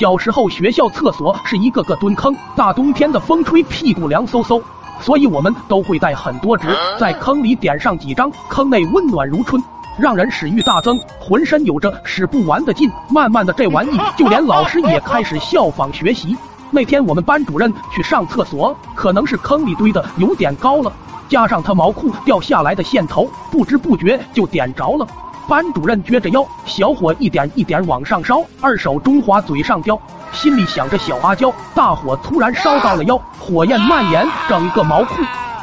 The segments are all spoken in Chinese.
小时候学校厕所是一个个蹲坑，大冬天的风吹屁股凉飕飕，所以我们都会带很多纸，在坑里点上几张，坑内温暖如春，让人食欲大增，浑身有着使不完的劲。慢慢的，这玩意就连老师也开始效仿学习。那天我们班主任去上厕所，可能是坑里堆的有点高了，加上他毛裤掉下来的线头，不知不觉就点着了。班主任撅着腰，小火一点一点往上烧，二手中华嘴上叼，心里想着小阿娇。大火突然烧到了腰，火焰蔓延整个毛裤，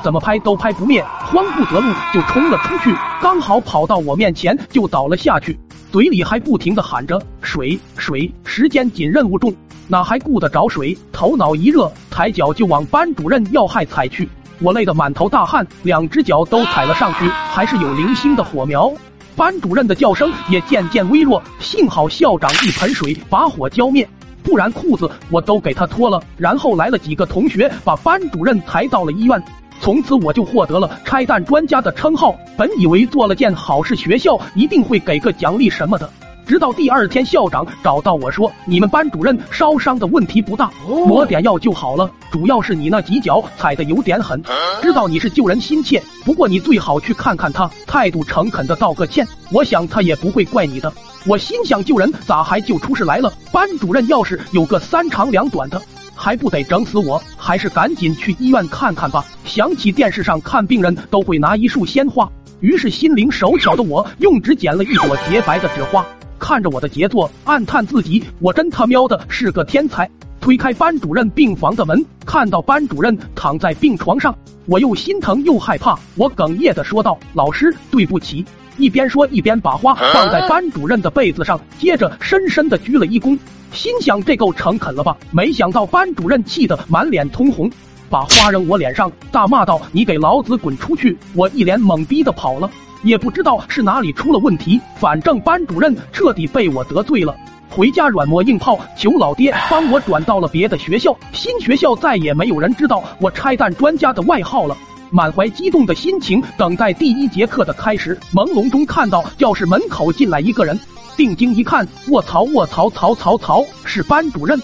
怎么拍都拍不灭，慌不择路就冲了出去，刚好跑到我面前就倒了下去，嘴里还不停的喊着水水，时间紧任务重，哪还顾得着水？头脑一热，抬脚就往班主任要害踩去，我累得满头大汗，两只脚都踩了上去，还是有零星的火苗。班主任的叫声也渐渐微弱，幸好校长一盆水把火浇灭，不然裤子我都给他脱了。然后来了几个同学，把班主任抬到了医院。从此我就获得了拆弹专家的称号。本以为做了件好事，学校一定会给个奖励什么的。直到第二天，校长找到我说：“你们班主任烧伤的问题不大，抹点药就好了。主要是你那几脚踩的有点狠。知道你是救人心切，不过你最好去看看他，态度诚恳的道个歉。我想他也不会怪你的。”我心想，救人咋还救出事来了？班主任要是有个三长两短的，还不得整死我？还是赶紧去医院看看吧。想起电视上看病人都会拿一束鲜花，于是心灵手巧的我用纸剪了一朵洁白的纸花。看着我的杰作，暗叹自己，我真他喵的是个天才。推开班主任病房的门，看到班主任躺在病床上，我又心疼又害怕。我哽咽的说道：“老师，对不起。”一边说一边把花放在班主任的被子上，接着深深的鞠了一躬，心想这够诚恳了吧？没想到班主任气得满脸通红，把花扔我脸上，大骂道：“你给老子滚出去！”我一脸懵逼的跑了。也不知道是哪里出了问题，反正班主任彻底被我得罪了。回家软磨硬泡，求老爹帮我转到了别的学校。新学校再也没有人知道我拆弹专家的外号了。满怀激动的心情等待第一节课的开始，朦胧中看到教室门口进来一个人，定睛一看，卧槽卧槽槽槽槽，是班主任。